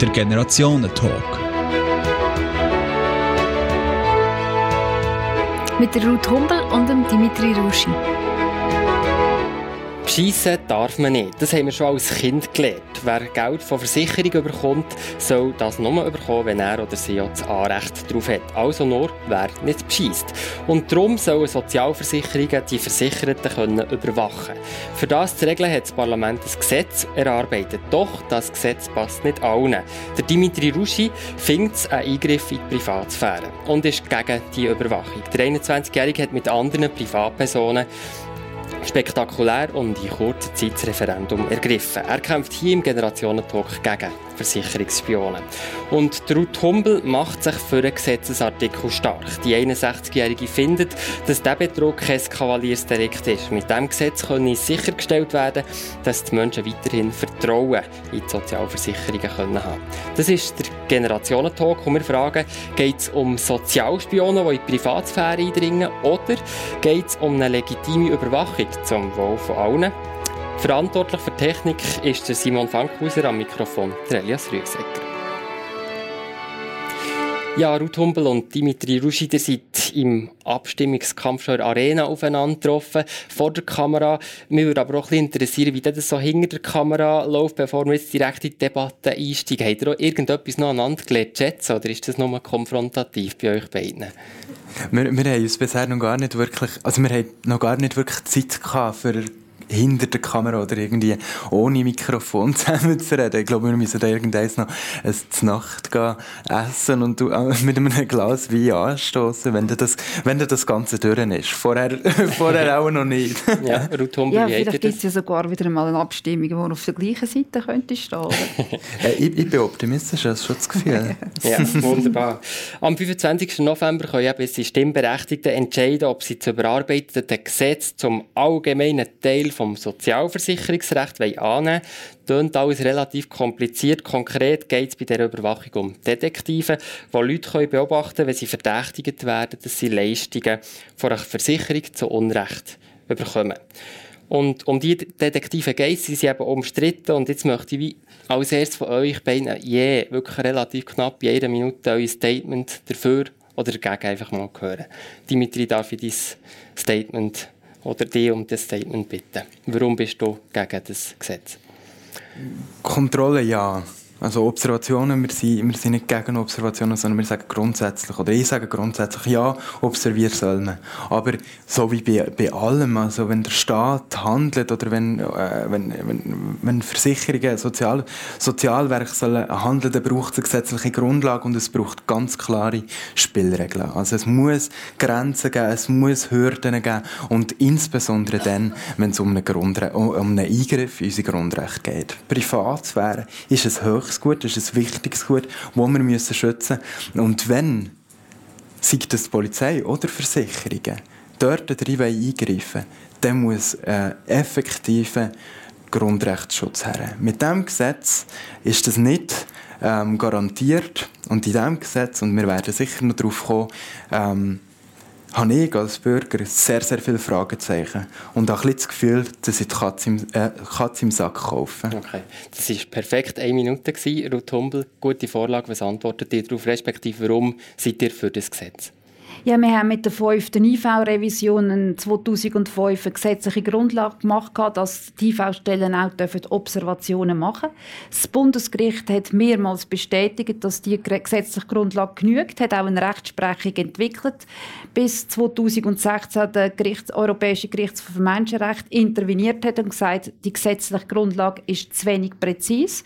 Der Generationentalk. Mit der Ruth Humbel und dem Dimitri Ruschi. Schiessen darf man nicht. Das haben wir schon als Kind gelernt. Wer Geld von Versicherungen bekommt, soll das nur bekommen, wenn er oder sie auch das Anrecht darauf hat. Also nur, wer nicht beschießt. Und darum sollen Sozialversicherungen die Versicherten können überwachen Für das zu regeln hat das Parlament ein Gesetz erarbeitet. Doch das Gesetz passt nicht allen. Der Dimitri Ruschi findet es einen Eingriff in die Privatsphäre und ist gegen die Überwachung. Der 21-Jährige hat mit anderen Privatpersonen spektakulär und in kurzer Zeit das Referendum ergriffen. Er kämpft hier im Generationentalk gegen Versicherungsspionen. Und Ruth Humbel macht sich für einen Gesetzesartikel stark. Die 61-Jährige findet, dass der Betrug kein Kavaliersdelikt ist. Mit diesem Gesetz können sichergestellt werden, dass die Menschen weiterhin Vertrauen in die Sozialversicherungen können haben Das ist der Generationentalk, und wir fragen, geht es um Sozialspionen, die in die Privatsphäre eindringen, oder geht es um eine legitime Überwachung zum Wohl von allen? Verantwortlich für Technik ist der Simon Fankhauser am Mikrofon, der Elias Rüegsecker. Ja, Ruth Humbel und Dimitri Ruschi, seid im Abstimmungskampf schon in der Arena aufeinander getroffen, vor der Kamera. Mich würde aber auch ein interessieren, wie das so hinter der Kamera läuft, bevor wir jetzt direkt in die Debatte einsteigen. Habt ihr auch irgendetwas noch aneinander gelernt schätzen, oder ist das nur konfrontativ bei euch beiden? Wir, wir haben uns bisher noch gar nicht wirklich, also wir haben noch gar nicht wirklich Zeit gehabt für hinter der Kamera oder irgendwie ohne Mikrofon zusammen zu reden. Ich glaube, wir müssen da irgendwann noch eine Nacht gehen, essen und mit einem Glas Wein anstoßen, wenn das, wenn das Ganze durch ist. Vorher, vorher auch noch nicht. ja, Ruth ja, vielleicht gibt es ja sogar wieder mal eine Abstimmung, die auf der gleichen Seite könnte stehen. ja, ich, ich bin optimistisch, das ist schon das Gefühl. ja, wunderbar. Am 25. November können eben die Stimmberechtigten entscheiden, ob sie zu überarbeiteten Gesetz zum allgemeinen Teil vom Sozialversicherungsrecht annehmen Tönt alles relativ kompliziert. Konkret geht es bei dieser Überwachung um Detektive, die Leute können beobachten können, wenn sie verdächtigt werden, dass sie Leistungen von einer Versicherung zu Unrecht bekommen. Und um die Detektive geht es, sie sind eben umstritten. Und jetzt möchte ich als erstes von euch beiden je, wirklich relativ knapp, jede Minute euer Statement dafür oder dagegen einfach mal hören. Dimitri, darf ich dein Statement oder die um das Statement bitten. Warum bist du gegen das Gesetz? Kontrolle ja. Also Observationen, wir sind, wir sind nicht gegen Observationen, sondern wir sagen grundsätzlich, oder ich sage grundsätzlich, ja, observieren soll man. Aber so wie bei, bei allem, also wenn der Staat handelt oder wenn, äh, wenn, wenn, wenn Versicherungen, Sozial, Sozialwerke sollen handeln, dann braucht es eine gesetzliche Grundlage und es braucht ganz klare Spielregeln. Also es muss Grenzen geben, es muss Hürden geben und insbesondere dann, wenn es um einen, um einen Eingriff in unsere Grundrechte geht. Privatsphäre ist es hoch Gut, das ist ein wichtiges Gut, das wir müssen schützen müssen. Und wenn, sei das die Polizei oder Versicherungen, dort drin eingreifen dann muss ein effektiver Grundrechtsschutz her. Mit diesem Gesetz ist das nicht ähm, garantiert. Und in diesem Gesetz, und wir werden sicher noch darauf kommen, ähm, habe ich als Bürger sehr, sehr viele Fragezeichen und auch ein das Gefühl, dass ich die Katze im, äh, Katze im Sack kaufe. Okay, das war perfekt eine Minute, gewesen. Ruth Humbel. Gute Vorlage, was antwortet ihr darauf, respektive warum seid ihr für das Gesetz? Ja, wir haben mit der fünften IV-Revision 2005 eine gesetzliche Grundlage gemacht, dass die IV-Stellen auch Observationen machen dürfen. Das Bundesgericht hat mehrmals bestätigt, dass die gesetzliche Grundlage genügt, hat auch eine Rechtsprechung entwickelt. Bis 2016 der Gerichts Europäische Gerichtshof für Menschenrechte interveniert hat und gesagt, die gesetzliche Grundlage ist zu wenig präzise.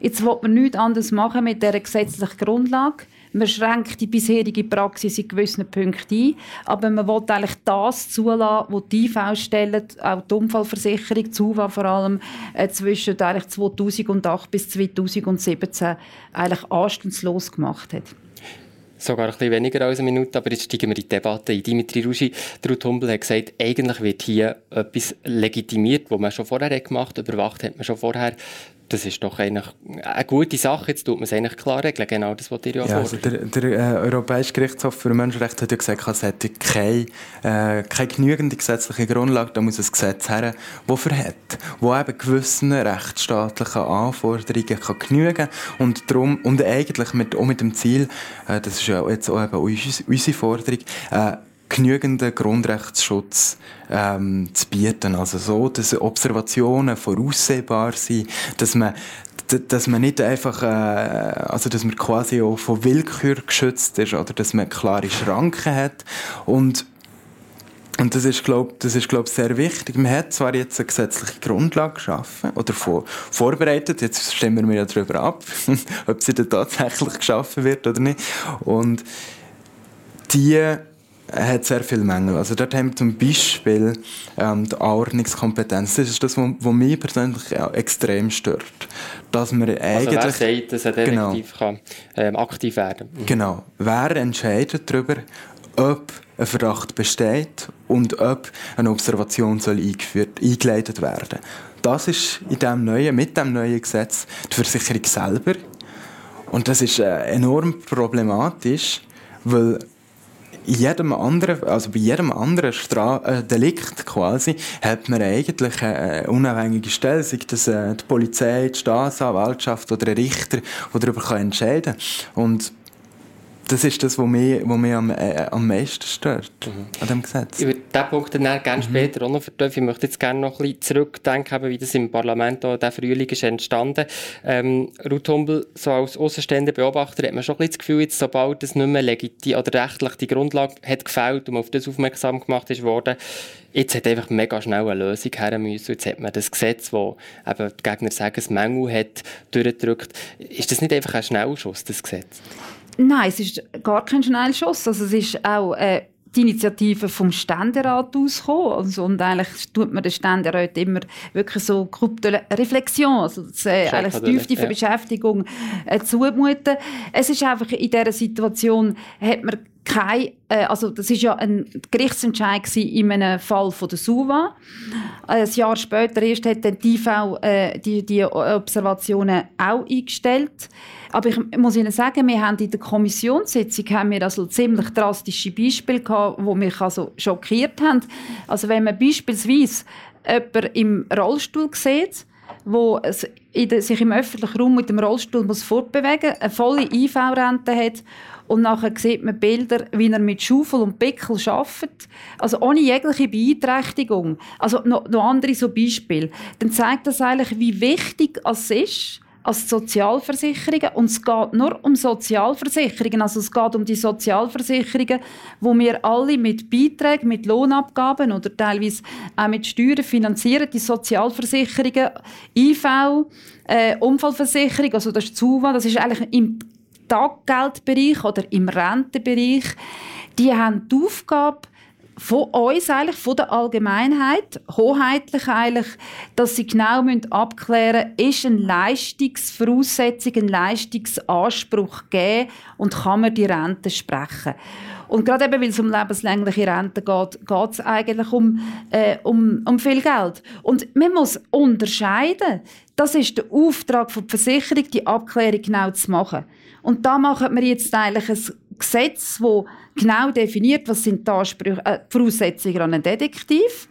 Jetzt will man nichts anderes machen mit dieser gesetzlichen Grundlage man schränkt die bisherige Praxis in gewissen Punkten ein, aber man will eigentlich das zulassen, was die IV-Stellen, auch die Unfallversicherung, SUVA vor allem, äh, zwischen eigentlich 2008 bis 2017 eigentlich anstandslos gemacht hat sogar ein bisschen weniger als eine Minute, aber jetzt steigen wir in die Debatte ein. Dimitri Ruschi, Ruth Humbel hat gesagt, eigentlich wird hier etwas legitimiert, was man schon vorher gemacht hat, überwacht hat man schon vorher. Das ist doch eigentlich eine gute Sache. Jetzt tut man es eigentlich klar regeln. Genau das, was ihr ja, ja also der, der äh, Europäische Gerichtshof für Menschenrechte hat ja gesagt, es hätte keine, äh, keine genügende gesetzliche Grundlage. Da muss ein Gesetz her, das verhält, wo eben gewissen rechtsstaatlichen Anforderungen kann genügen und darum und eigentlich mit, auch mit dem Ziel, äh, das ist ja jetzt auch eben unsere Forderung, äh, genügenden Grundrechtsschutz ähm, zu bieten. Also so, dass Observationen voraussehbar sind, dass man dass man nicht einfach, äh, also dass man quasi auch von Willkür geschützt ist oder dass man klare Schranken hat und und das ist, glaube das ist, glaub, sehr wichtig. Man hat zwar jetzt eine gesetzliche Grundlage geschaffen oder vor, vorbereitet, jetzt stimmen wir ja darüber ab, ob sie dann tatsächlich geschaffen wird oder nicht. Und die hat sehr viele Mängel. Also dort haben wir zum Beispiel ähm, die Ordnungskompetenz. Das ist das, was mich persönlich auch extrem stört. Dass man eigentlich... Also wer sagt, dass er genau, kann, ähm, aktiv werden mhm. Genau. Wer entscheidet darüber, ob ein Verdacht besteht und ob eine Observation soll eingeführt, eingeleitet werden Das ist in dem neuen, mit dem neuen Gesetz die Versicherung selber. Und das ist äh, enorm problematisch, weil jedem anderen, also bei jedem anderen Stra äh, Delikt quasi, hat man eigentlich eine unabhängige Stelle, sei das äh, die Polizei, die Staatsanwaltschaft oder ein Richter, der darüber entscheiden kann. Und das ist das, was mich, was mich am, äh, am meisten stört mhm. an diesem Gesetz. Über diesen Punkt dann gerne mhm. später auch noch vertiefen. Ich möchte jetzt gerne noch ein bisschen zurückdenken, wie das im Parlament auch der Frühling ist entstanden. Ähm, Ruth Humbel, so als außenstehender Beobachter, hat man schon ein bisschen das Gefühl, jetzt, sobald es nicht mehr legitim oder rechtlich die Grundlage hat gefällt und man auf das aufmerksam gemacht ist worden, jetzt hat einfach mega schnell eine Lösung her müssen. Jetzt hat man das Gesetz, das eben die Gegner sagen, es Mängel hat, durchgedrückt. Ist das nicht einfach ein Schnellschuss, das Gesetz? Nein, es ist gar kein Schnellschuss. Also es ist auch äh, die Initiative vom Ständerat ausgekommen. Also, und eigentlich tut man den Ständerat immer wirklich so Gruppe Reflexion, also das, äh, eigentlich tiefte ja. Beschäftigung äh, zumuten. Es ist einfach in dieser Situation, hat man kein, äh, also das ist ja ein Gerichtsentscheid in einem Fall von der SUVA. Ein Jahr später erst hat dann die IV äh, die, die Observationen auch eingestellt. Aber ich muss Ihnen sagen, wir haben in der Kommissionssitzung haben wir also ziemlich drastische Beispiele gehabt, die mich also schockiert haben. Also wenn man beispielsweise jemanden im Rollstuhl sieht, wo sich im öffentlichen Raum mit dem Rollstuhl muss fortbewegen muss, eine volle IV-Rente hat und nachher sieht man Bilder, wie er mit Schaufel und Pickel arbeitet. Also ohne jegliche Beeinträchtigung. Also noch, noch andere so Beispiele. Dann zeigt das eigentlich, wie wichtig es ist, als Sozialversicherungen und es geht nur um Sozialversicherungen, also es geht um die Sozialversicherungen, wo wir alle mit Beiträgen, mit Lohnabgaben oder teilweise auch mit Steuern finanzieren, die Sozialversicherungen, IV, äh, Unfallversicherung, also das ist ZUWA, das ist eigentlich im Taggeldbereich oder im Rentenbereich, die haben die Aufgabe, von uns eigentlich, von der Allgemeinheit, hoheitlich eigentlich, dass sie genau abklären müssen, ist eine Leistungsvoraussetzung, ein Leistungsanspruch gegeben und kann man die Rente sprechen. Und gerade eben, weil es um lebenslängliche Rente geht, geht es eigentlich um, äh, um, um viel Geld. Und man muss unterscheiden, das ist der Auftrag der Versicherung, die Abklärung genau zu machen. Und da machen wir jetzt eigentlich ein Gesetz, das genau definiert, was sind die, Ansprüche, äh, Voraussetzungen an einen Detektiv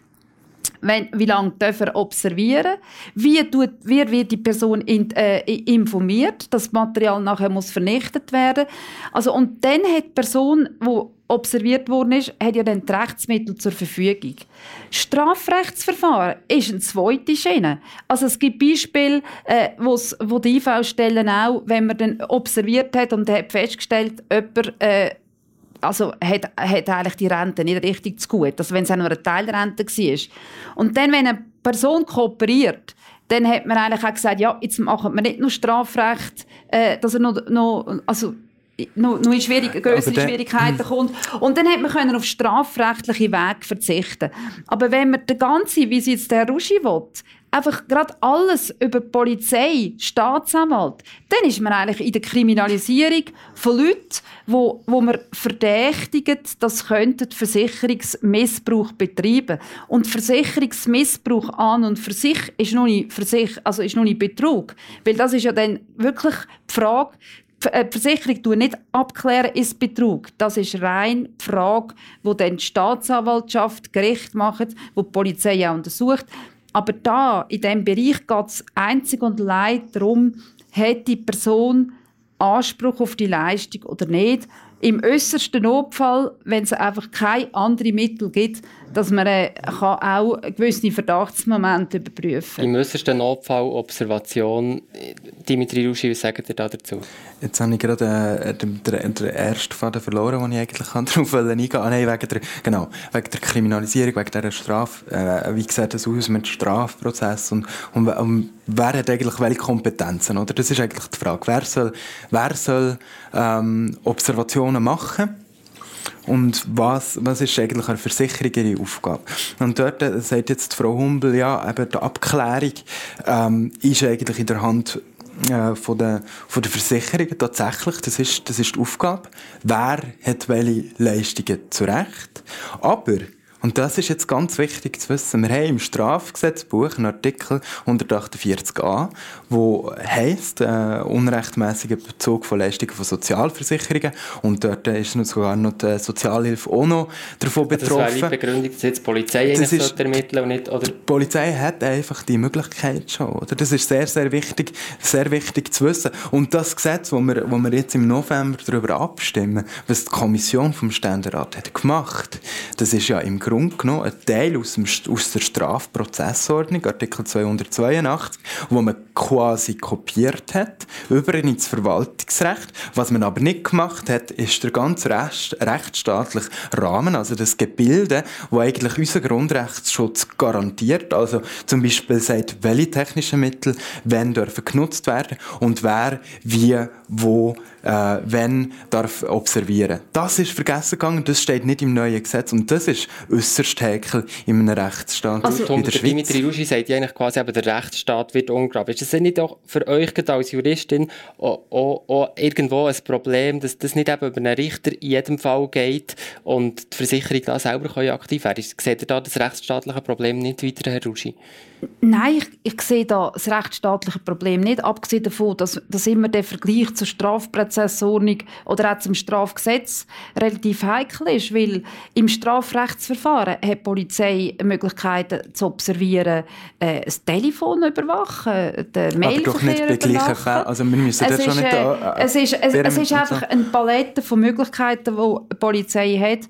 wenn, wie lange darf er observieren wie, tut, wie wird die Person in, äh, informiert, das Material nachher muss vernichtet werden. Also, und dann hat die Person, die observiert worden ist, hat ja dann die Rechtsmittel zur Verfügung. Strafrechtsverfahren ist eine zweite Schiene. Also es gibt Beispiele, äh, wo die IV-Stellen auch, wenn man dann observiert hat und hat festgestellt, jemand äh, also hat, hat eigentlich die Rente nicht richtig zu gut, also wenn es auch nur eine Teilrente war. Und dann, wenn eine Person kooperiert, dann hat man eigentlich auch gesagt, ja, jetzt machen wir nicht nur Strafrecht, äh, dass er noch, noch also noch, noch in schwierig, größere Schwierigkeiten kommt. Und dann hat man können auf strafrechtliche Wege verzichten. Aber wenn man den ganzen, wie es jetzt der Ruschi will, einfach gerade alles über Polizei, Staatsanwalt, dann ist man eigentlich in der Kriminalisierung von Leuten, wo, wo man verdächtigen, dass könnten Versicherungsmissbrauch betreiben. Und Versicherungsmissbrauch an und für sich ist noch nicht, für sich, also ist noch nicht Betrug. Weil das ist ja dann wirklich die Frage, äh, die Versicherung tun nicht abklären, ist Betrug. Das ist rein die Frage, wo dann die Staatsanwaltschaft Gericht macht, wo die Polizei auch untersucht. Aber da, in diesem Bereich, geht es einzig und allein darum, hat die Person Anspruch auf die Leistung oder nicht. Im äußersten Notfall, wenn es einfach keine anderen Mittel gibt, dass man äh, kann auch gewisse Verdachtsmomente überprüfen kann. Im äußersten Notfall Observation. Dimitri Ruschi, was sagt ihr da dazu? Jetzt habe ich gerade äh, den, den, den ersten Faden verloren, den ich eigentlich darauf eingehen wollte. Ah, nein, wegen der, genau, wegen der Kriminalisierung, wegen dieser Strafe. Äh, wie sieht das aus mit dem Strafprozess und, und, und, wer hat eigentlich welche Kompetenzen? Oder? Das ist eigentlich die Frage. Wer soll, wer soll ähm, Observationen machen? Und was, was ist eigentlich eine Versicherung ihre Aufgabe? Und dort äh, sagt jetzt Frau Humbel, ja, eben die Abklärung ähm, ist eigentlich in der Hand äh, von, der, von der Versicherung tatsächlich. Das ist, das ist die Aufgabe. Wer hat welche Leistungen zurecht? Aber und das ist jetzt ganz wichtig zu wissen. Wir haben im Strafgesetzbuch einen Artikel 148a, wo heißt äh, unrechtmäßiger Bezug von Leistungen von Sozialversicherungen und dort ist noch sogar noch die Sozialhilfe auch noch davon betroffen. Das wäre die Begründung, dass jetzt die Polizei das ist, ermitteln und nicht, oder? Die Polizei hat einfach die Möglichkeit schon, oder? Das ist sehr, sehr wichtig, sehr wichtig zu wissen. Und das Gesetz, wo wir, wo wir jetzt im November darüber abstimmen, was die Kommission vom Ständerat hat gemacht, das ist ja im Grunde Grunde genommen ein Teil aus, dem, aus der Strafprozessordnung, Artikel 282, wo man quasi kopiert hat, über ins Verwaltungsrecht. Was man aber nicht gemacht hat, ist der ganze Rest, rechtsstaatliche Rahmen, also das Gebilde, wo eigentlich unseren Grundrechtsschutz garantiert. Also zum Beispiel sagt, welche technischen Mittel wenn dürfen genutzt werden und wer wie wo äh, wenn darf observieren. Das ist vergessen gegangen, das steht nicht im neuen Gesetz und das ist äußerst heikel in einem Rechtsstaat also, wie der Schweiz. Dimitri Ruschi sagt ja eigentlich quasi, eben, der Rechtsstaat wird ungraben. Ist das nicht auch für euch als Juristin auch, auch, auch irgendwo ein Problem, dass das nicht eben über einen Richter in jedem Fall geht und die Versicherung da selber aktiv werden kann? Seht ihr da das rechtsstaatliche Problem nicht weiter, Herr Ruschi? Nein, ich, ich, sehe da das rechtsstaatliche Problem nicht, abgesehen davon, dass, dass immer der Vergleich zur Strafprozessordnung oder auch zum Strafgesetz relativ heikel ist, weil im Strafrechtsverfahren hat die Polizei Möglichkeiten zu observieren, äh, das Telefon überwachen, den Mailverkehr Aber doch nicht bei gleichen Fällen. Also wir müssen es das schon nicht... Äh, äh, es ist, es, es ist einfach eine Palette von Möglichkeiten, die die Polizei hat.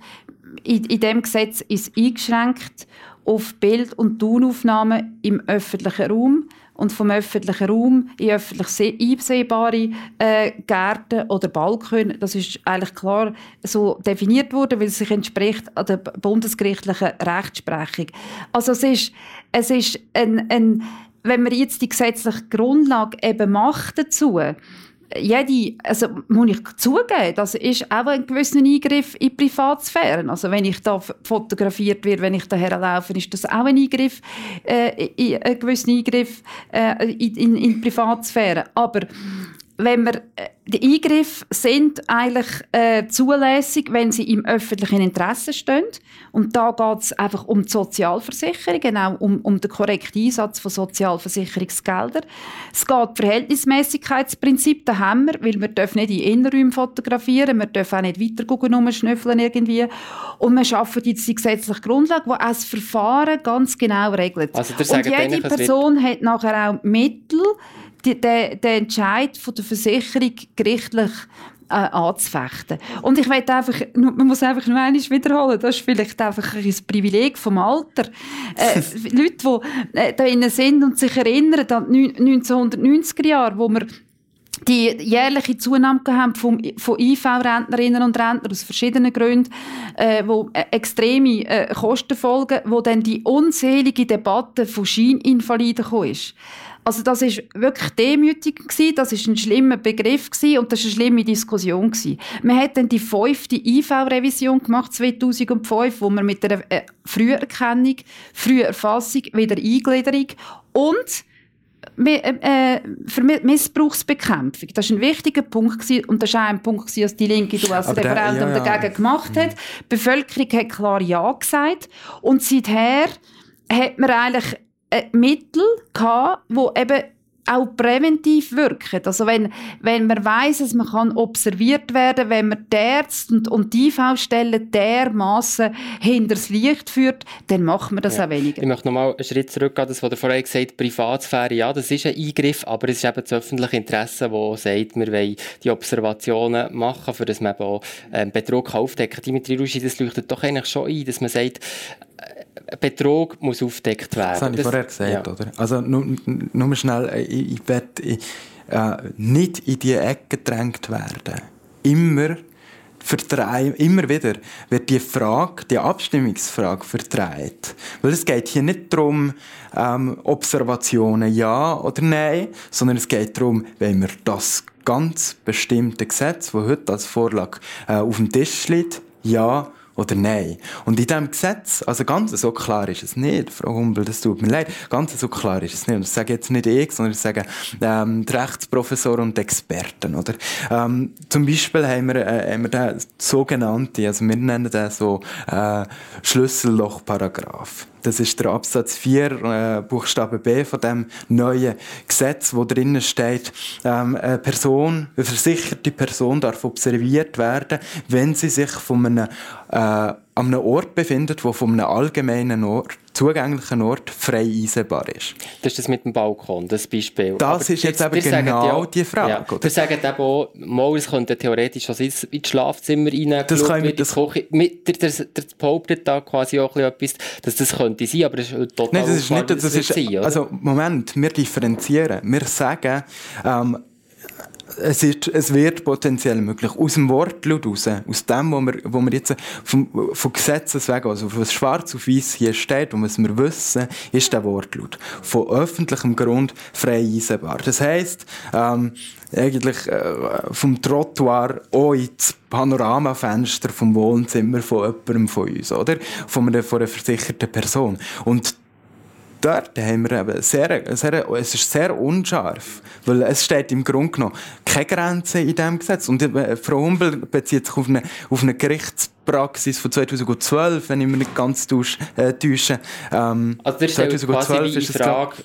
In, in dem Gesetz ist eingeschränkt auf Bild- und Tonaufnahmen im öffentlichen Raum und vom öffentlichen Raum in öffentlich einsehbare äh, Gärten oder Balkone. Das ist eigentlich klar so definiert worden, weil es sich entspricht an der bundesgerichtlichen Rechtsprechung. Also es ist, es ist ein, ein wenn man jetzt die gesetzliche Grundlage eben macht dazu, jede, also muss ich zugeben, das ist auch ein gewisser Eingriff in die Privatsphäre. Also wenn ich da fotografiert werde, wenn ich da herlaufe, ist das auch ein Eingriff, äh, ein gewisser Eingriff äh, in, in, in die Privatsphäre. Aber wenn wir äh, die Eingriffe sind eigentlich äh, zulässig, wenn sie im öffentlichen Interesse stehen. Und da geht es einfach um die Sozialversicherung, genau um, um den korrekten Einsatz von Sozialversicherungsgeldern. Es geht um Verhältnismäßigkeitsprinzip, da haben wir, weil wir dürfen nicht in Innenräumen fotografieren, wir dürfen auch nicht weiter gucken, schnüffeln irgendwie. Und wir schaffen jetzt die gesetzliche Grundlage, die auch das Verfahren ganz genau regelt. Also Und jede Person hat nachher auch Mittel, die, den, den Entscheid von der Versicherung gerichtlich äh, anzufechten. Und ich möchte einfach, man muss einfach nur einmal wiederholen, das ist vielleicht einfach ein Privileg vom Alter. Äh, Leute, die äh, da innen sind und sich erinnern an die 1990er Jahre, wo wir die jährliche Zunahme haben von, von IV-Rentnerinnen und Rentnern aus verschiedenen Gründen, äh, wo äh, extreme äh, Kosten folgen, wo dann die unzählige Debatte von Scheininvaliden ist. Also das ist wirklich demütig gewesen, das ist ein schlimmer Begriff gewesen und das ist eine schlimme Diskussion gewesen. Man hat dann die fünfte IV-Revision gemacht 2005, wo man mit der äh, Früherkennung, Früherfassung, wieder Eingliederung und äh, für Missbrauchsbekämpfung. Das war ein wichtiger Punkt gewesen, und das war auch ein Punkt, gewesen, dass die Linke du als Referendum ja, ja. dagegen gemacht hat. Die Bevölkerung hat klar Ja gesagt und seither hat man eigentlich Mittel gehabt, wo eben auch präventiv wirken. Also wenn, wenn man weiß, dass man kann observiert werden, wenn man die Ärzte und, und die IV-Stellen dermaßen hinters Licht führt, dann macht man das ja. auch weniger. Ich möchte nochmal einen Schritt zurückgehen, das, was du vorhin gesagt hast, Privatsphäre, ja, das ist ein Eingriff, aber es ist eben das öffentliche Interesse, das sagt, wir wollen die Observationen machen, für das man eben auch ähm, Betrug aufdecken kann. Dimitri Ruschi, das leuchtet doch eigentlich schon ein, dass man sagt, Betrug muss aufgedeckt werden. Das habe ich vorher gesagt, ja. oder? Also nur, nur schnell, äh, ich, ich werde äh, nicht in die Ecke gedrängt werden. Immer verdreht, immer wieder wird die Frage, die Abstimmungsfrage verdreht. Weil es geht hier nicht darum, ähm, Observationen ja oder nein, sondern es geht darum, wenn wir das ganz bestimmte Gesetz, das heute als Vorlage äh, auf dem Tisch liegt, ja oder nein. Und in diesem Gesetz, also ganz so klar ist es nicht, Frau Humbel, das tut mir leid, ganz so klar ist es nicht. Und das sage jetzt nicht ich, sondern ich sage ähm, die Rechtsprofessoren und Experten. Oder? Ähm, zum Beispiel haben wir, äh, haben wir den sogenannten, also wir nennen den so äh, Schlüssellochparagraph. Das ist der Absatz 4, äh, Buchstabe B von dem neuen Gesetz, wo drinnen steht, ähm, eine Person, eine versicherte Person darf observiert werden, wenn sie sich von einem äh, an einem Ort befindet, wo von einem allgemeinen Ort, zugänglichen Ort frei einsehbar ist. Das ist das mit dem Balkon, das Beispiel. Das Aber ist jetzt, eben genau ja, die Frage. Ja. Wir sagen eben auch, mal, es könnte theoretisch auch ins Schlafzimmer rein, das kann mit das Küche, mit, der, der, der behauptet da quasi auch etwas, dass das könnte sein, aber das ist total Nein, das ist nicht, das, das ist, sein, Also, Moment, wir differenzieren. Wir sagen, ähm, es, ist, es wird potenziell möglich. Aus dem Wortlaut raus, aus dem, wo wir, wo wir jetzt vom, vom Gesetzes wegen, also was schwarz auf weiß hier steht, und was wir wissen, ist der Wortlaut. Von öffentlichem Grund frei einsehbar. Das heisst, ähm, eigentlich äh, vom Trottoir auch ins Panoramafenster vom Wohnzimmer von jemandem von uns, oder? Von einer, von einer versicherten Person. Und dort haben wir eben sehr, sehr, es ist sehr unscharf, weil es steht im Grunde genommen keine Grenze in diesem Gesetz. Und äh, Frau Humbel bezieht sich auf eine, auf eine Gerichtspraxis von 2012, wenn ich mich nicht ganz täusche. Äh, ähm, also das ist 2012 ist die Frage,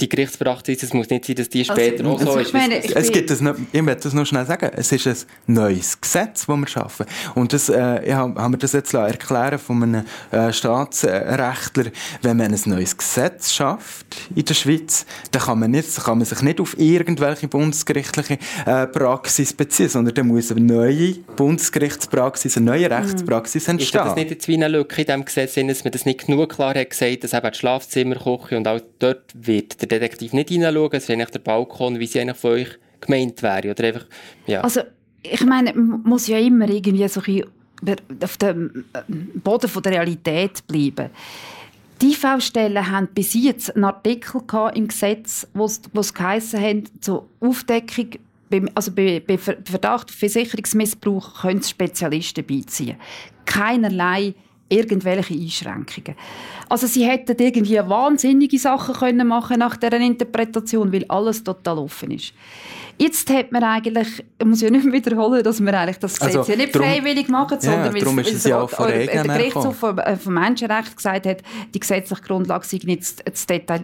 die Gerichtspraxis, es muss nicht sein, dass die also, später also, auch so ist. Meine, es, es gibt das noch, ich möchte das noch schnell sagen, es ist ein neues Gesetz, das wir schaffen. Und das, äh, ich habe mir das jetzt erklären von einem äh, Staatsrechtler, wenn man ein neues Gesetz schafft in der Schweiz, dann kann man, nicht, kann man sich nicht auf irgendwelche bundesgerichtliche äh, Praxis beziehen, sondern dann muss eine neue Bundesgerichtspraxis, eine neue Rechtspraxis entstehen. Ist das nicht jetzt wie eine Lücke in diesem Gesetz, dass man das nicht genug klar hat gesagt, dass eben die Schlafzimmer, Küche und auch dort wird der Detektiv nicht hineinschauen, es ist eigentlich der Balkon, wie sie eigentlich von euch gemeint wäre. Oder einfach, ja. Also, ich meine, man muss ja immer irgendwie so auf dem äh, Boden von der Realität bleiben. Die IV-Stellen haben bis jetzt einen Artikel im Gesetz, wo es geheissen hat, zur Aufdeckung also bei, bei Verdacht auf Versicherungsmissbrauch können Spezialisten beiziehen. Keinerlei irgendwelche Einschränkungen. Also sie hätten irgendwie wahnsinnige Sachen können machen nach dieser Interpretation, weil alles total offen ist. Jetzt hat man eigentlich, ich muss ja nicht mehr wiederholen, dass wir eigentlich das Gesetz also, ja nicht drum, freiwillig machen, sondern ja, weil es, ja der Gerichtshof vom, äh, vom Menschenrecht gesagt hat, die gesetzliche Grundlage sei nicht,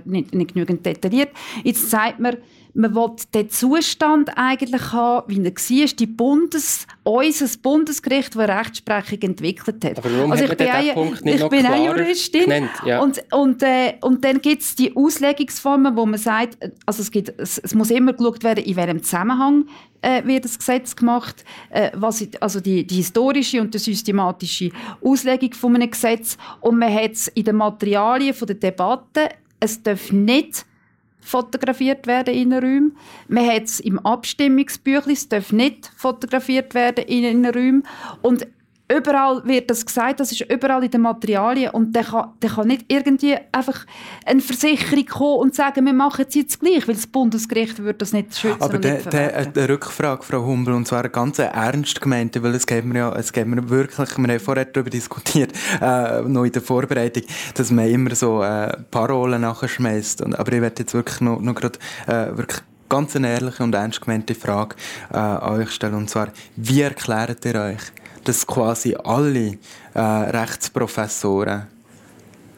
nicht, nicht genügend detailliert. Jetzt sagt man, man will den Zustand eigentlich haben, wie er war, die Bundes, unser Bundesgericht, das Rechtsprechung entwickelt hat. Aber warum also ich hat man den Punkt nicht Ich bin auch Juristin. Genannt, ja. und, und, äh, und dann gibt es die Auslegungsformen, wo man sagt, also es, gibt, es, es muss immer geschaut werden, in welchem Zusammenhang äh, wird das Gesetz gemacht, äh, was, also die, die, historische und die systematische Auslegung von einem Gesetz. Und man hat es in den Materialien von der Debatte, es darf nicht fotografiert werden in Räumen. Man hat es im Abstimmungsbüchlein, es darf nicht fotografiert werden in Räumen. Und überall wird das gesagt, das ist überall in den Materialien und dann kann, dann kann nicht irgendwie einfach eine Versicherung kommen und sagen, wir machen es jetzt gleich, weil das Bundesgericht würde das nicht schützen Aber der, nicht der, verwerten. eine Rückfrage, Frau Humbel, und zwar eine ganz ernst gemeinte, weil es geht mir ja, es geht mir wirklich, wir haben vorher darüber diskutiert, äh, noch in der Vorbereitung, dass man immer so äh, Parolen nachschmeißt. Und, aber ich werde jetzt wirklich noch, noch gerade äh, wirklich ganz eine ehrliche und ernst gemeinte Frage äh, an euch stellen. Und zwar, wie erklärt ihr euch, dass quasi alle äh, Rechtsprofessoren.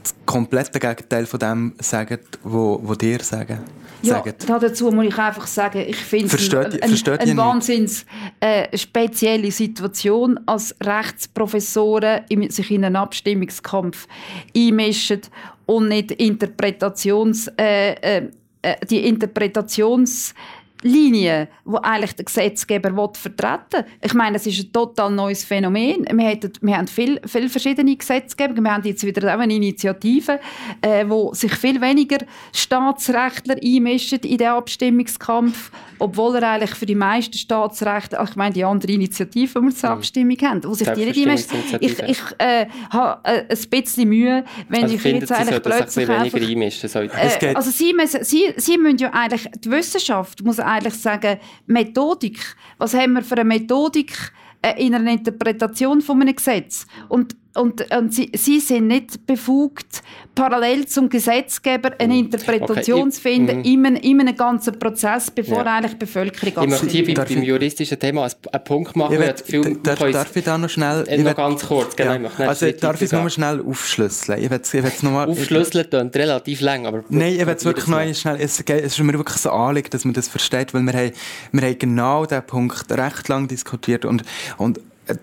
Das komplette Gegenteil von dem sagen, wo, wo dir sagen? Ja, dazu muss ich einfach sagen, ich finde es eine, eine, eine wahnsinns äh, spezielle Situation, als Rechtsprofessoren sich in einen Abstimmungskampf einmischen und nicht Interpretations, äh, äh, äh, die Interpretations Linie, wo eigentlich der Gesetzgeber will vertreten Ich meine, es ist ein total neues Phänomen. Wir, hätten, wir haben viele viel verschiedene Gesetzgeber. Wir haben jetzt wieder auch eine Initiative, äh, wo sich viel weniger Staatsrechtler einmischen in den Abstimmungskampf, obwohl er eigentlich für die meisten Staatsrechtler, ich meine die andere Initiative, die wir zur Abstimmung haben, wo sich die nicht einmischen. Ich, ich äh, habe äh, ein bisschen Mühe, wenn Also ich findet jetzt sie, eigentlich sollte sich ein plötzlich bisschen weniger einfach einmischen. Äh, also Sie müssen, Sie, Sie müssen ja eigentlich, die Wissenschaft muss eigentlich sagen, Methodik, was haben wir für eine Methodik äh, in einer Interpretation von einem Gesetz? Und, und, und Sie, Sie sind nicht befugt, parallel zum Gesetzgeber eine Interpretation Okay, ich- zu finden mhm. in, einem, in einem ganzen Prozess, bevor Ja. eigentlich die Bevölkerung Ich möchte hier beim, Darf beim ich- juristischen Thema einen Punkt machen. Ich Ich will, habe das Gefühl, wir darf, darf ich da noch schnell... Äh, ich noch will- ganz kurz, genau, ich möchte nicht Also darf ich es nur weitergehen. schnell aufschlüsseln? Ich will es ich will's noch mal... Aufschlüsseln klingt relativ lang, aber... Nein, ich will es wirklich noch schnell... Es, ist mir wirklich so anliegen, dass man das versteht, weil wir haben, wir haben genau diesen Punkt recht lang diskutiert und, und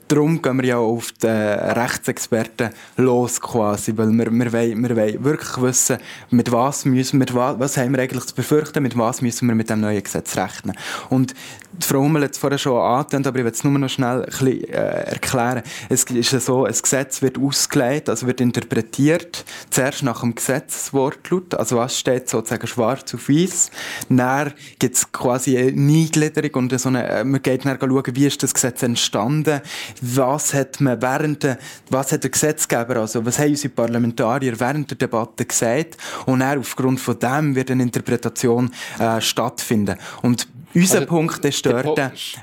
Darum gehen wir ja auf die äh, Rechtsexperten los quasi, weil wir, wir, wollen, wir wollen wirklich wissen, mit was müssen wir, wa- was haben wir eigentlich zu befürchten, mit was müssen wir mit dem neuen Gesetz rechnen. Und die Frau Hummel hat es vorher schon angetönt, aber ich will es nur noch schnell ein bisschen, äh, erklären. Es ist ja so, ein Gesetz wird ausgelegt, also wird interpretiert, zuerst nach dem Gesetzeswortlaut, also was steht sozusagen schwarz auf weiß. Dann gibt es quasi eine Eingliederung und so eine, äh, man geht dann schauen, wie ist das Gesetz entstanden, was hat man während der, was hat der Gesetzgeber, also was haben unsere Parlamentarier während der Debatte gesagt und dann aufgrund von dem wird eine Interpretation äh, stattfinden. Und unser Also, Punkt ist dort,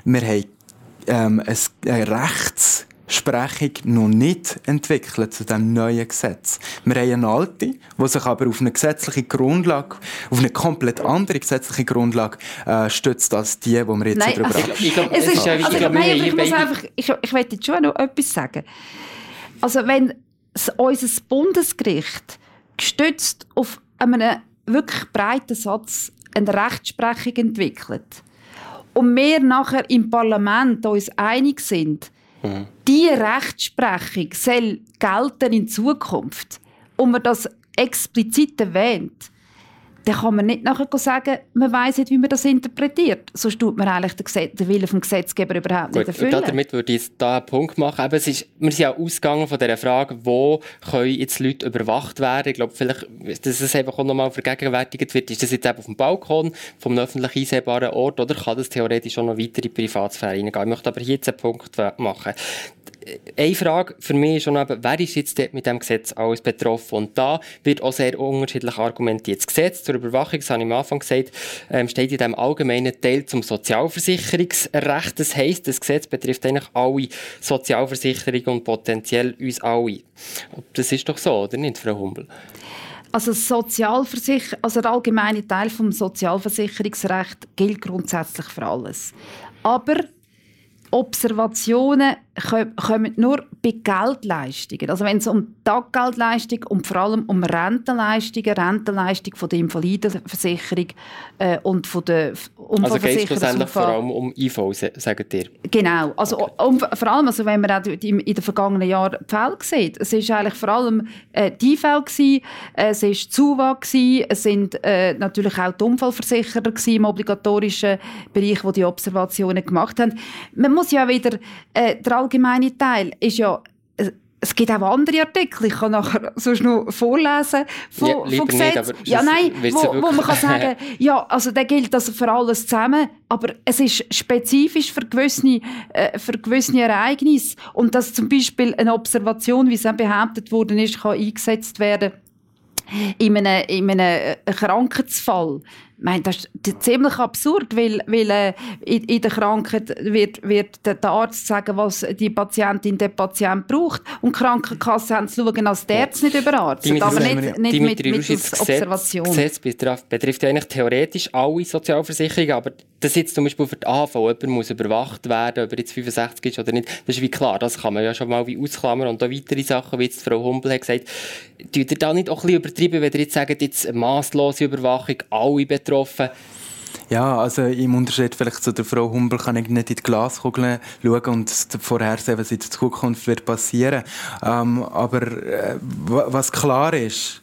wir haben ähm, ein- eine Rechtssprechung noch nicht entwickelt zu diesem neuen Gesetz. Wir haben eine alte, die sich aber auf eine gesetzliche Grundlage, auf eine komplett andere gesetzliche Grundlage äh, stützt als die, die wir jetzt Nein, darüber also, Ich es ist, also, nein, ich muss einfach, ich, ich will jetzt schon noch etwas sagen. Also wenn unser Bundesgericht gestützt auf einen wirklich breiten Satz eine Rechtsprechung entwickelt und wir nachher im Parlament uns einig sind, die Rechtsprechung soll gelten in Zukunft. Und man das explizit erwähnt, dann kann man nicht nachher sagen, man weiß nicht, wie man das interpretiert. Sonst tut man eigentlich den, Gesetz, den Willen vom Gesetzgeber überhaupt nicht Gut, und erfüllen. damit würde ich da einen Punkt machen. Eben, es ist, wir sind ja ausgegangen von dieser Frage, wo können jetzt Leute überwacht werden. Ich glaube, vielleicht, dass es einfach auch nochmal vergegenwärtigt wird, ist das jetzt eben auf dem Balkon vom öffentlich einsehbaren Ort oder kann das theoretisch auch noch weiter in die Privatsphäre reingehen? Ich möchte aber hier jetzt einen Punkt machen. Eine Frage für mich ist schon eben, wer ist jetzt mit dem Gesetz alles betroffen? Und da wird auch sehr unterschiedlich argumentiert. Das Gesetz zur Überwachung, das habe ich am Anfang gesagt, ähm, steht in dem allgemeinen Teil zum Sozialversicherungsrecht. Das heisst, das Gesetz betrifft eigentlich alle Sozialversicherungen und potenziell uns alle. Das ist doch so, oder nicht, Frau Humbel? Also, Sozialversicher also der allgemeine Teil vom Sozialversicherungsrecht gilt grundsätzlich für alles. Aber Observationen kommen nur bei Geldleistungen. Also wenn es um Taggeldleistung und vor allem um Rentenleistungen, Rentenleistung von der Invalidenversicherung äh, und von der F- Also geht es schlussendlich vor allem um IV, sagt ihr? Genau, also um, vor allem, also wenn man auch die- in den vergangenen Jahren die Fälle sieht, es ist eigentlich vor allem äh, die IV gsi, äh, es ist ZUWA gsi, es sind äh, natürlich auch die Unfallversicherer gsi im obligatorischen Bereich, wo die Observationen gemacht haben. Man muss ja wieder, äh, der allgemeine Teil ist ja äh, es gibt auch andere Artikel, ich kann nachher sonst noch vorlesen von, ja, von Gesetz. Nicht, ja, nein, wo, wo man kann sagen, ja, also der gilt also für alles zusammen, aber es ist spezifisch für gewisse, äh, für gewisse Ereignisse. Und dass zum Beispiel eine Observation, wie es auch behauptet worden ist, kann eingesetzt werden in einem, in einem Krankheitsfall. ich meine, das ist ziemlich absurd, weil, weil äh, in, in, der Krankheit wird, wird der Arzt sagen, was die Patientin, der Patient braucht. Und die Krankenkasse haben zu schauen, als der Arzt nicht überarzt. Aber nicht, nicht mit, mit Observation. Gesetz betrifft, betrifft ja eigentlich theoretisch alle Sozialversicherungen, aber dass jetzt zum Beispiel für die AV jemand muss überwacht werden, ob er jetzt 65 ist oder nicht, das ist wie klar, das kann man ja schon mal wie ausklammern. Und da weitere Sachen, wie jetzt Frau Humbel hat gesagt, tut ihr da nicht auch ein bisschen übertrieben, wenn ihr jetzt sagt, jetzt masslose Überwachung, alle betroffen? Ja, also im Unterschied vielleicht zu der Frau Humbel kann ich nicht in die Glaskugel schauen und vorhersehen, was in der Zukunft wird passieren. Ähm, aber äh, was klar ist,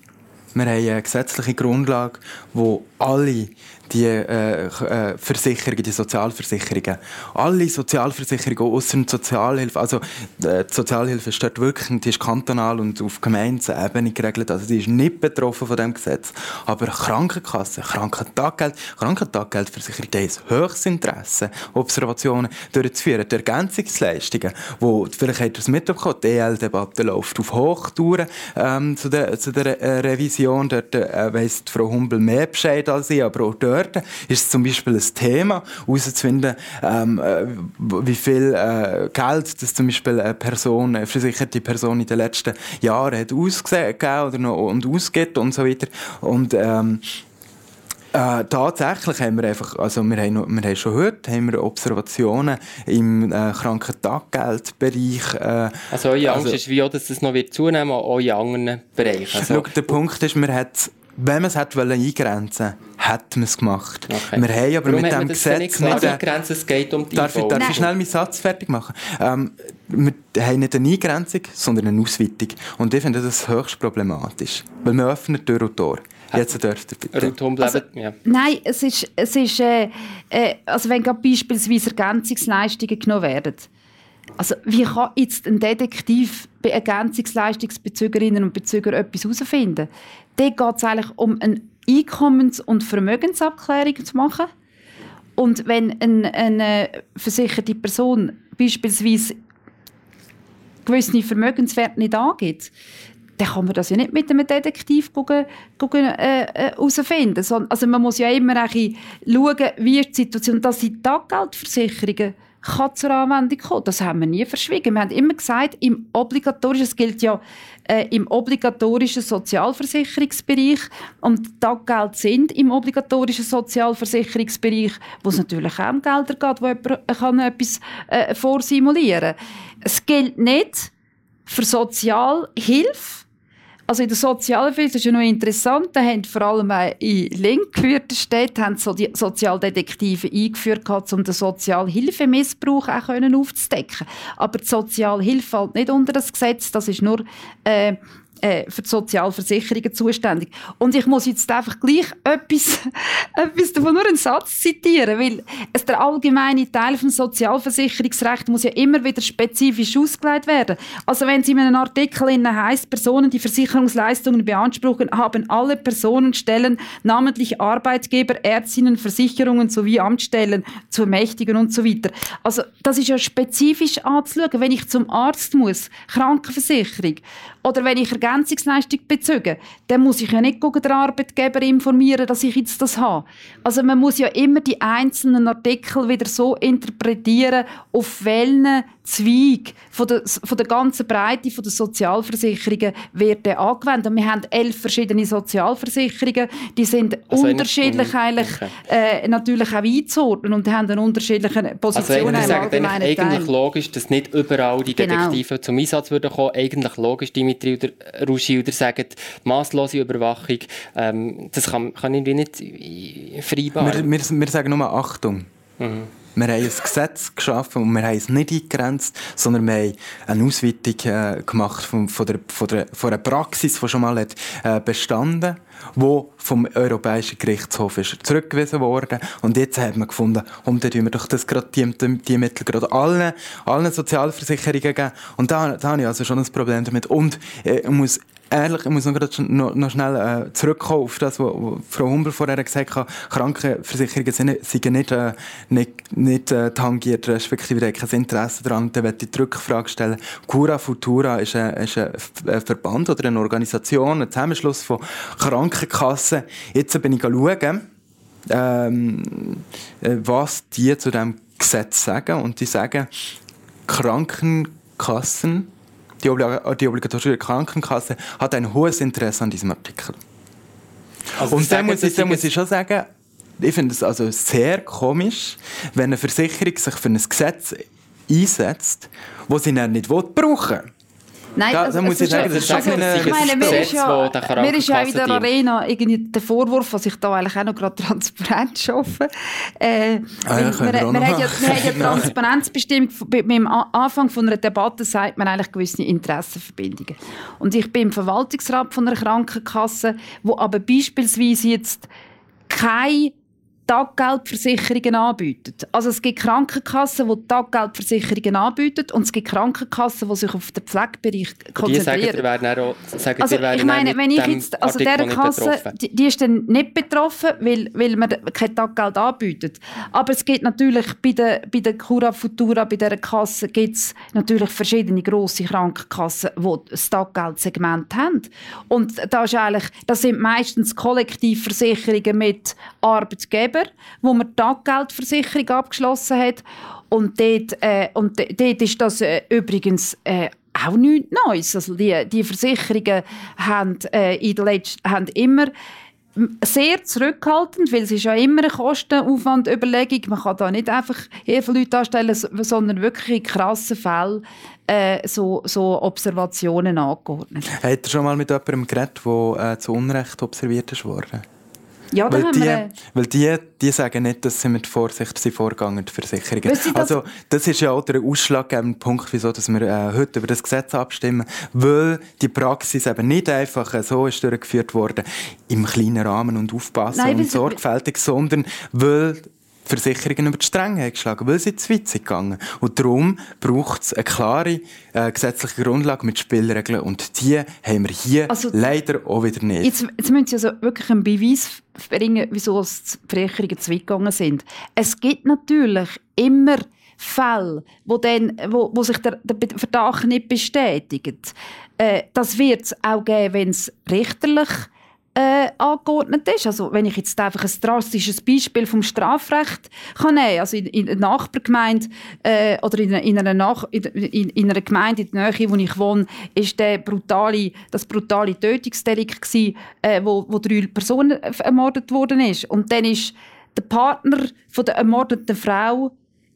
wir haben eine gesetzliche Grundlage, wo alle die äh, äh, Versicherungen, die Sozialversicherungen. Alle Sozialversicherungen außer die Sozialhilfe, also äh, die Sozialhilfe ist dort wirklich, die ist kantonal und auf Gemeindeebene geregelt, also die ist nicht betroffen von dem Gesetz. Aber Krankenkasse, Krankentaggeld, Krankentaggeldversicherung, die ist höchstes Interesse, Observationen durchzuführen. Die Ergänzungsleistungen, wo vielleicht habt ihr es mitbekommen, die EL-Debatte läuft auf Hochtouren ähm, zu der, zu der äh, Revision. Dort äh, weiss Frau Humbel mehr Bescheid als ich, aber auch dort Behörden ist es zum Beispiel ein Thema, herauszufinden, ähm, äh, wie viel äh, Geld das zum Beispiel eine Person, eine versicherte Person in den letzten Jahren hat ausgegeben oder noch, und ausgibt und so weiter. Und ähm, äh, tatsächlich haben wir einfach, also wir haben, wir haben schon gehört, haben wir Observationen im äh, Krankentaggeldbereich. Äh, also eure Angst also, ist wie auch, dass das noch wird zunehmen, auch in anderen Bereichen. Also, schau, der Punkt ist, man hat wenn man es hätte eingrenzen wollen, hätte man es gemacht. Okay. Wir haben aber Warum mit dem Gesetz nicht, nicht eingrenzen, es geht um die Darf, ich, darf ich schnell meinen Satz fertig machen? Ähm, wir haben nicht eine Eingrenzung, sondern eine Ausweitung. Und ich finde das höchst problematisch. Weil man öffnet Tür und Tor. Jetzt dürft ihr bitte. Also, ja. Nein, es ist, es ist äh, äh, also wenn beispielsweise Ergänzungsleistungen genommen werden, also wie kann jetzt ein Detektiv bei Ergänzungsleistungsbezügerinnen und Bezügern etwas herausfinden? Dort geht es eigentlich um eine Einkommens- und Vermögensabklärung zu machen. Und wenn eine, eine versicherte Person beispielsweise gewisse Vermögenswerte nicht angeht, dann kann man das ja nicht mit einem Detektiv gucken, gucken, äh, äh, herausfinden. Also man muss ja immer schauen, wie ist die Situation, dass die Taggeldversicherungen zur Anwendung kommen. Das haben wir nie verschwiegen. Wir haben immer gesagt, im obligatorischen, gilt ja äh, im obligatorischen Sozialversicherungsbereich und Taggeld sind im obligatorischen Sozialversicherungsbereich, wo es natürlich auch um Gelder geht, wo jemand kann etwas äh, vorsimulieren kann. Es gilt nicht für Sozialhilfe, also in der Sozialhilfe ist ja noch interessant, da haben vor allem in link geführten Städten haben so die Sozialdetektive eingeführt, um den Sozialhilfemissbrauch auch aufzudecken. Aber die Sozialhilfe fällt nicht unter das Gesetz, das ist nur äh, äh, für die Sozialversicherungen zuständig. Und ich muss jetzt einfach gleich etwas, etwas davon, nur einen Satz zitieren, weil es der allgemeine Teil vom Sozialversicherungsrecht muss ja immer wieder spezifisch ausgelegt werden. Also wenn es in einem Artikel heißt, Personen, die Versicherungsleistungen beanspruchen, haben alle Personenstellen, namentlich Arbeitgeber, Ärztinnen, Versicherungen sowie Amtsstellen zu ermächtigen und so weiter. Also das ist ja spezifisch anzuschauen. Wenn ich zum Arzt muss, Krankenversicherung, oder wenn ich Ergänzungsleistung bezüge, dann muss ich ja nicht den Arbeitgeber informieren, dass ich jetzt das habe. Also man muss ja immer die einzelnen Artikel wieder so interpretieren, auf welchen Zweig von der, von der ganzen Breite von der Sozialversicherungen wird angewendet. Und wir haben elf verschiedene Sozialversicherungen, die sind also unterschiedlich eigentlich, äh, natürlich auch einzuordnen und haben eine unterschiedliche Position also eigentlich, eigentlich, eigentlich logisch, dass nicht überall die genau. Detektive genau. zum Einsatz würden kommen. Eigentlich logisch, Dimitri oder Ruschi oder sagen, masslose Überwachung, ähm, das kann, kann irgendwie nicht vereinbaren. Wir, wir, wir sagen nur Achtung. Mhm. Wir haben ein Gesetz geschaffen und wir haben es nicht eingegrenzt, sondern wir haben eine Ausweitung äh, gemacht von, von, der, von, der, von einer Praxis, die schon mal hat, äh, bestanden wo vom Europäischen Gerichtshof ist zurückgewiesen worden. Und jetzt hat man gefunden, um dann tun wir doch das gerade, die, die, Mittel gerade allen, allen Sozialversicherungen geben. Und da, da habe ich also schon ein Problem damit. Und äh, ich muss ehrlich, ich muss noch, noch, noch schnell äh, zurückkommen auf das, was, Frau Humbel vorher gesagt hat. Krankenversicherungen sind, sind nicht, äh, nicht, nicht äh, tangiert, respektive kein Interesse daran. Dann möchte ich die Rückfrage stellen. Cura Futura ist ein, ist ein Verband oder eine Organisation, ein Zusammenschluss von Krankenkassen. Jetzt bin ich schauen, ähm, äh, was die zu diesem Gesetz sagen. Und die sagen, Krankenkassen die, Oblig die obligatorische Krankenkasse hat ein hohes Interesse an diesem Artikel. Also und da muss, ich, da muss ich schon sagen, ich finde es also sehr komisch, wenn eine Versicherung sich für ein Gesetz einsetzt, das sie dann nicht brauchen will. Nein, da, also, da muss ich sagen, das ist also, ich meine, mir ist ja, mir ist ja in der Arena irgendwie der Vorwurf, was ich da eigentlich auch noch gerade transparent schaffe. Äh, ah, ja, wir, wir, wir, haben ja, wir haben ja Transparenz bestimmt. Beim Anfang von einer Debatte sagt man eigentlich gewisse Interessenverbindungen. Und ich bin im Verwaltungsrat von einer Krankenkasse, wo aber beispielsweise jetzt kein Taggeldversicherungen anbieten. Also es gibt Krankenkassen, die Taggeldversicherungen anbieten und es gibt Krankenkassen, die sich auf den Pflegebereich konzentrieren. Die sagen, die werden auch, sagen, also, ich meine, wenn ich jetzt, also dieser Kasse, die, die, ist dann nicht betroffen, weil, weil man kein Taggeld anbietet. Aber es gibt natürlich bei der, bei der Cura Futura, bei dieser Kasse, gibt es natürlich verschiedene grosse Krankenkassen, die das Taggeldsegment haben. Und da ist eigentlich, das sind meistens Kollektivversicherungen mit Arbeitgebern, Arbeitgeber, wo man Taggeldversicherung abgeschlossen hat. Und dort, äh, und dort ist das äh, übrigens äh, auch nichts Neues. Also die, die Versicherungen haben, äh, in haben immer sehr zurückhaltend, weil es ist ja immer eine Kostenaufwandüberlegung. Man kann da nicht einfach viele Leute anstellen, sondern wirklich in krassen Fällen äh, so, so Observationen angeordnet. Hat er schon mal mit jemandem geredet, der äh, zu Unrecht observiert ist worden? Ja, weil die, wir... Weil die, die sagen nicht, dass sie mit Vorsicht sind vorgegangen, die Versicherungen. Das also, das ist ja auch der ausschlaggebende Punkt, wieso dass wir äh, heute über das Gesetz abstimmen, weil die Praxis eben nicht einfach so ist durchgeführt worden, im kleinen Rahmen und aufpassen Nein, und sorgfältig, sondern weil Versicherungen über die Stränge geschlagen, weil sie zu weit sind gegangen. Und darum braucht es eine klare äh, gesetzliche Grundlage mit Spielregeln und die haben wir hier also, leider auch wieder nicht. Jetzt, jetzt müssen Sie also wirklich einen Beweis bringen, wieso die Versicherungen zu weit gegangen sind. Es gibt natürlich immer Fälle, wo, dann, wo, wo sich der, der Verdacht nicht bestätigt. Äh, das wird es auch geben, wenn es richterlich äh, angeordnet ist. Also wenn ich jetzt einfach ein drastisches Beispiel vom Strafrecht kann nehmen, also in, in einer Nachbargemeinde äh, oder in, in, einer Nach in, in, einer Gemeinde in der Nähe, wo ich wohne, ist der brutale, das brutale Tötungsdelikt gewesen, äh, wo, wo drei Personen ermordet worden ist. Und dann ist der Partner von der ermordeten Frau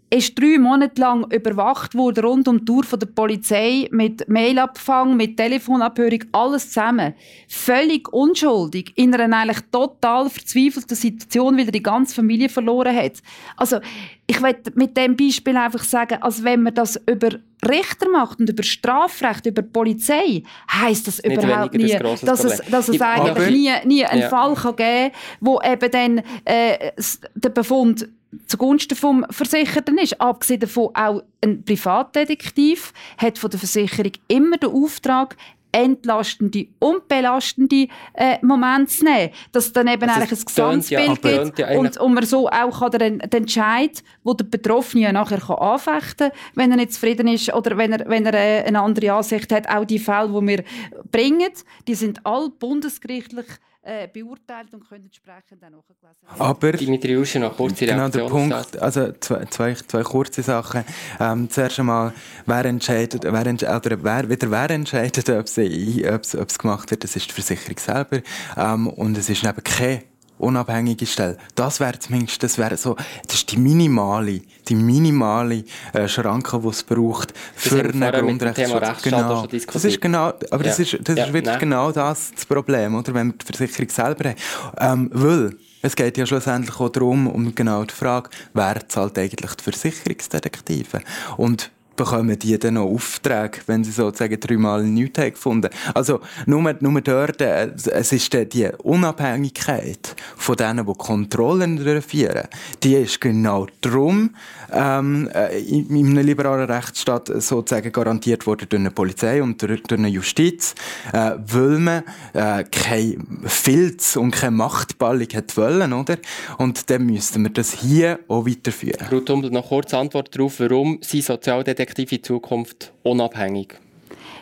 ist drei Monate lang überwacht worden, rund um die Tour von der Polizei, mit Mailabfang, mit Telefonabhörung, alles zusammen. Völlig unschuldig, in einer eigentlich total verzweifelten Situation, weil er die ganze Familie verloren hat. Also, ich will mit dem Beispiel einfach sagen, als wenn man das über Richter macht und über Strafrecht, über Polizei, heißt das nicht überhaupt nie, das dass es, dass es eigentlich nie, nie einen ja. Fall kann geben kann, wo eben dann äh, der Befund zugunsten vom Versicherten ist. Abgesehen davon auch ein Privatdetektiv hat von der Versicherung immer den Auftrag, entlastende und belastende äh, Momente zu nehmen. Dass dann eben also eigentlich ein Gesamtbild ja, gibt ja und, und man so auch den, den Entscheid, wo der Betroffene ja nachher kann anfechten kann, wenn er nicht zufrieden ist oder wenn er, wenn er äh, eine andere Ansicht hat. Auch die Fälle, die wir bringen, die sind all bundesgerichtlich äh, beurteilt und können entsprechend auch nachgelesen Aber Dimitri Uschi, noch kurze Reaktion. Genau, der Punkt, also zwei, zwei, zwei kurze Sachen. Ähm, zuerst einmal, wer entscheidet, wer, oder wer, wieder wer entscheidet, ob es gemacht wird, das ist die Versicherung selber. Ähm, und es ist eben keine unabhängige Stelle. Das wäre zumindest, das wäre so, das ist die minimale, die minimale äh, Schranke, die es braucht für einen Grundrechtsschutz. Genau. Das ist genau, aber ja. das ist, das ja, ist wirklich nein. genau das, das Problem, oder? Wenn wir die Versicherung selber haben. Ähm, weil, es geht ja schlussendlich auch darum, um genau die Frage, wer zahlt eigentlich die Versicherungsdetektive? Und bekommen die dann noch Aufträge, wenn sie sozusagen dreimal nichts haben gefunden Also nur, nur dort, äh, es ist die Unabhängigkeit von denen, die Kontrollen durchführen, die ist genau darum ähm, äh, in, in einem liberalen Rechtsstaat sozusagen garantiert worden durch eine Polizei und durch, eine Justiz, äh, weil man äh, kein Filz und keine Machtballung hat wollen, oder? Und dann müssten wir das hier auch weiterführen. Ruth Humbel, noch kurz Antwort darauf, warum sind Sozialdetektive in Zukunft unabhängig?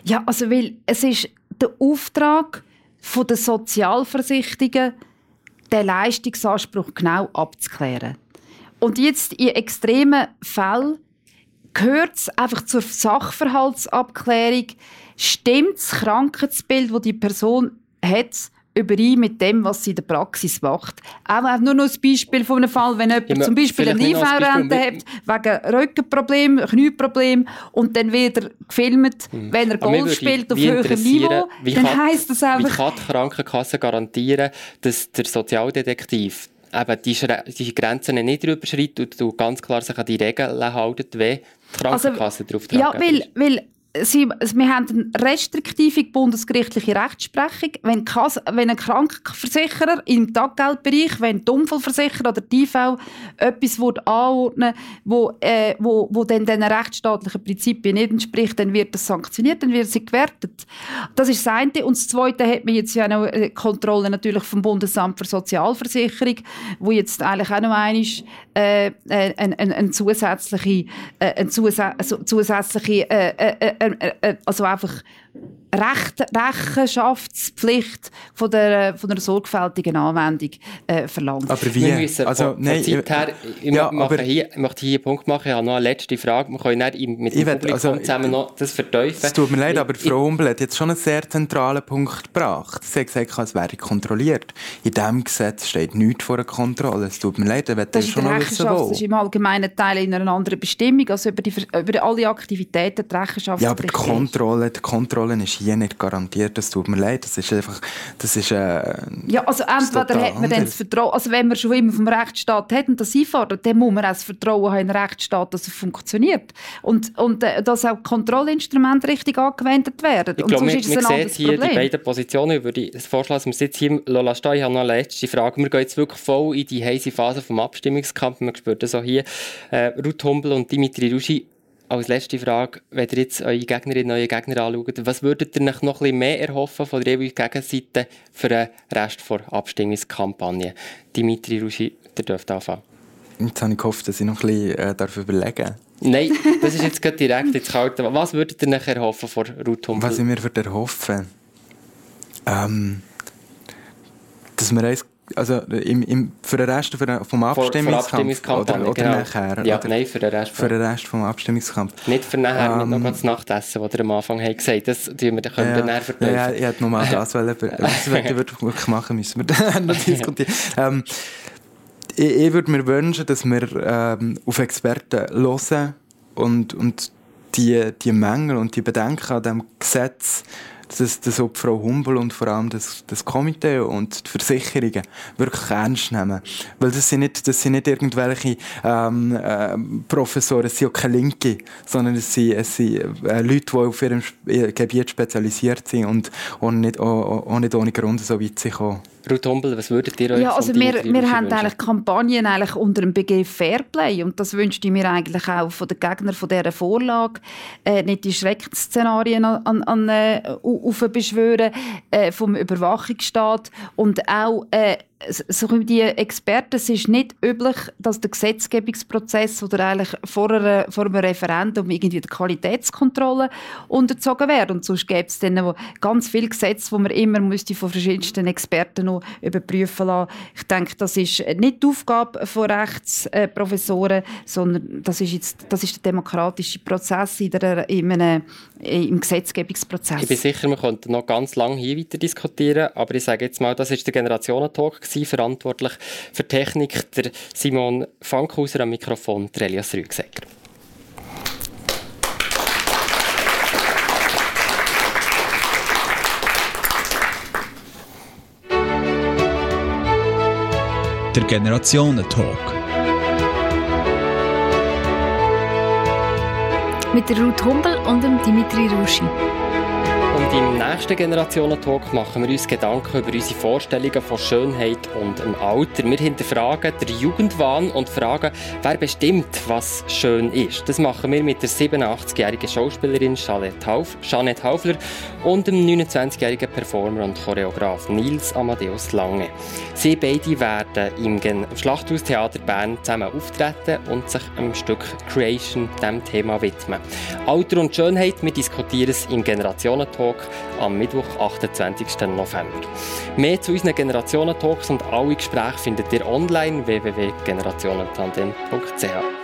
Ja, also weil es ist der Auftrag der Sozialversicherungen, den Leistungsanspruch genau abzuklären. Und jetzt in extremen Fällen gehört es einfach zur Sachverhaltsabklärung, stimmt das Krankheitsbild, das die Person hat, überein mit dem, was sie in der Praxis macht. Auch nur noch ein Beispiel von einem Fall, wenn jemand ja, zum Beispiel eine IV-Rente hat, wegen Rückenproblem, Knieproblem, und dann wird er gefilmt, hm. wenn er Golf spielt auf höherem Niveau, dann heisst das einfach... Wie kann die Krankenkasse garantieren, dass der Sozialdetektiv eben die, die Grenzen nicht überschreitet und ganz klar sich an die Regeln halten, wie die Krankenkasse also, darauf Ja, weil, weil Sie, wir haben eine restriktive bundesgerichtliche Rechtsprechung. Wenn, wenn ein Krankenversicherer im Taggeldbereich, wenn die Unfallversicherer oder die IV etwas anordnen wo, äh, wo, wo dann den rechtsstaatlichen Prinzipien nicht entspricht, dann wird das sanktioniert, dann wird sie gewertet. Das ist das eine. Und das zweite hat man jetzt ja noch eine Kontrolle natürlich vom Bundesamt für Sozialversicherung, wo jetzt eigentlich auch noch einmal äh, äh, eine, eine, eine zusätzliche, äh, eine zusätzliche äh, äh, äh, äh, also einfach Recht, Rechenschaftspflicht von der, von der sorgfältigen Anwendung äh, verlangt. Aber wie? Wir müssen also, von, nein, Zeit her, ich, ja, mache hier, ich möchte hier einen Punkt machen, ich habe noch eine letzte Frage, wir können nicht mit dem Publikum also, zusammen noch das verteufeln. Es tut mir leid, aber Frau Humbel hat jetzt schon einen sehr zentralen Punkt gebracht. Sie hat gesagt, es wäre kontrolliert. In diesem Gesetz steht nichts vor einer Kontrolle. Es tut mir leid, ich das schon noch wissen, wo. Das ist im allgemeinen Teil in einer anderen Bestimmung, also über, die, über alle Aktivitäten die Rechenschaft. Ja, aber die Kontrolle, die Kontrolle ist hier nicht garantiert. Das tut mir leid. Das ist einfach, das ist, äh, Ja, also entweder hat man dann das Vertrauen, also wenn man schon immer vom Rechtsstaat hat und das einfordert, dann muss man auch das Vertrauen haben in den Rechtsstaat, dass er funktioniert. Und, und äh, dass auch Kontrollinstrumente richtig angewendet werden. Ich glaube, man, ist man sieht hier Problem. die beiden Positionen. Ich würde vorschlagen, dass wir jetzt hier stehen. Ich habe noch eine letzte Frage. Wir gehen jetzt wirklich voll in die heiße Phase vom Abstimmungskampf. Man spürt das auch hier. Äh, Ruth Humbel und Dimitri Ruschi, als letzte Frage, wenn ihr jetzt eure Gegnerinnen und eure Gegner anschaut, was würdet ihr noch ein bisschen mehr erhoffen von der jeweiligen Gegenseite für den Rest der Abstimmungskampagne? Dimitri Ruschi, ihr dürft anfangen. Jetzt habe ich gehofft, dass ich noch ein bisschen äh, darf überlegen Nein, das ist jetzt gerade direkt ins Kalte. Was würdet ihr noch erhoffen von Ruth Humpel? Was ich mir erhoffen ähm, dass wir eins also im, im, für den Rest für, vom Abstimmungskampf, vor, oder, oder genau. nachher? Ja, oder nein, für den Rest. Für den Rest vom Abstimmungskampf. Nicht für nachher, ähm, nicht noch das Nachtessen, was ihr am Anfang habt gesagt Das tun wir, können ja, wir dann. Ja, ich hätte nochmal das wollen, das wollte ich wirklich machen, müssen wir dann noch diskutieren. Ähm, ich, ich würde mir wünschen, dass wir ähm, auf Experten hören und, und die, die Mängel und die Bedenken an diesem Gesetz dass, dass Frau Humbel und vor allem das, das Komitee und die Versicherungen wirklich ernst nehmen. Weil das sind nicht, das sind nicht irgendwelche ähm, äh, Professoren, es sind auch keine Linke, sondern es sind, es sind äh, Leute, die auf ihrem Gebiet spezialisiert sind und auch nicht, auch, auch nicht ohne Grund so weit sind Humbel, was würdet ihr euch Ja, also wir, wir haben eigentlich Kampagnen eigentlich unter dem Begriff Fairplay und das wünschte ich mir eigentlich auch von den Gegnern von dieser Vorlage, äh, nicht die Schreckensszenarien an, an, äh, aufbeschwören äh, vom Überwachungsstaat und auch äh, so die Experten, es ist nicht üblich, dass der Gesetzgebungsprozess oder eigentlich vor, einer, vor einem Referendum irgendwie die Qualitätskontrolle unterzogen wird. Und sonst gäbe es dann ganz viele Gesetze, die man immer müsste von verschiedensten Experten noch überprüfen lassen. Ich denke, das ist nicht die Aufgabe von Rechtsprofessoren, sondern das ist, jetzt, das ist der demokratische Prozess in der, in einem, im Gesetzgebungsprozess. Ich bin sicher, wir könnten noch ganz lange hier weiter diskutieren, aber ich sage jetzt mal, das ist der Generationentalk gewesen, verantwortlich für Technik, der Simon Fankhauser am Mikrofon, der Elias Rügsäger. Der Generationentalk. mit der Ruth Humbel und dem Dimitri Ruschi. Im nächsten Generationen-Talk machen wir uns Gedanken über unsere Vorstellungen von Schönheit und dem Alter. Wir hinterfragen den Jugendwahn und fragen, wer bestimmt, was schön ist. Das machen wir mit der 87-jährigen Schauspielerin Jeanette, Hauf Jeanette Haufler und dem 29-jährigen Performer und Choreograf Nils Amadeus Lange. Sie beide werden im Schlachthaustheater Bern zusammen auftreten und sich im Stück Creation dem Thema widmen. Alter und Schönheit, wir diskutieren es im Generationen-Talk Talk am Mittwoch, 28. November. Mehr zu unseren Generationen-Talks und alle Gespräche findet ihr online www.generationentandem.ch.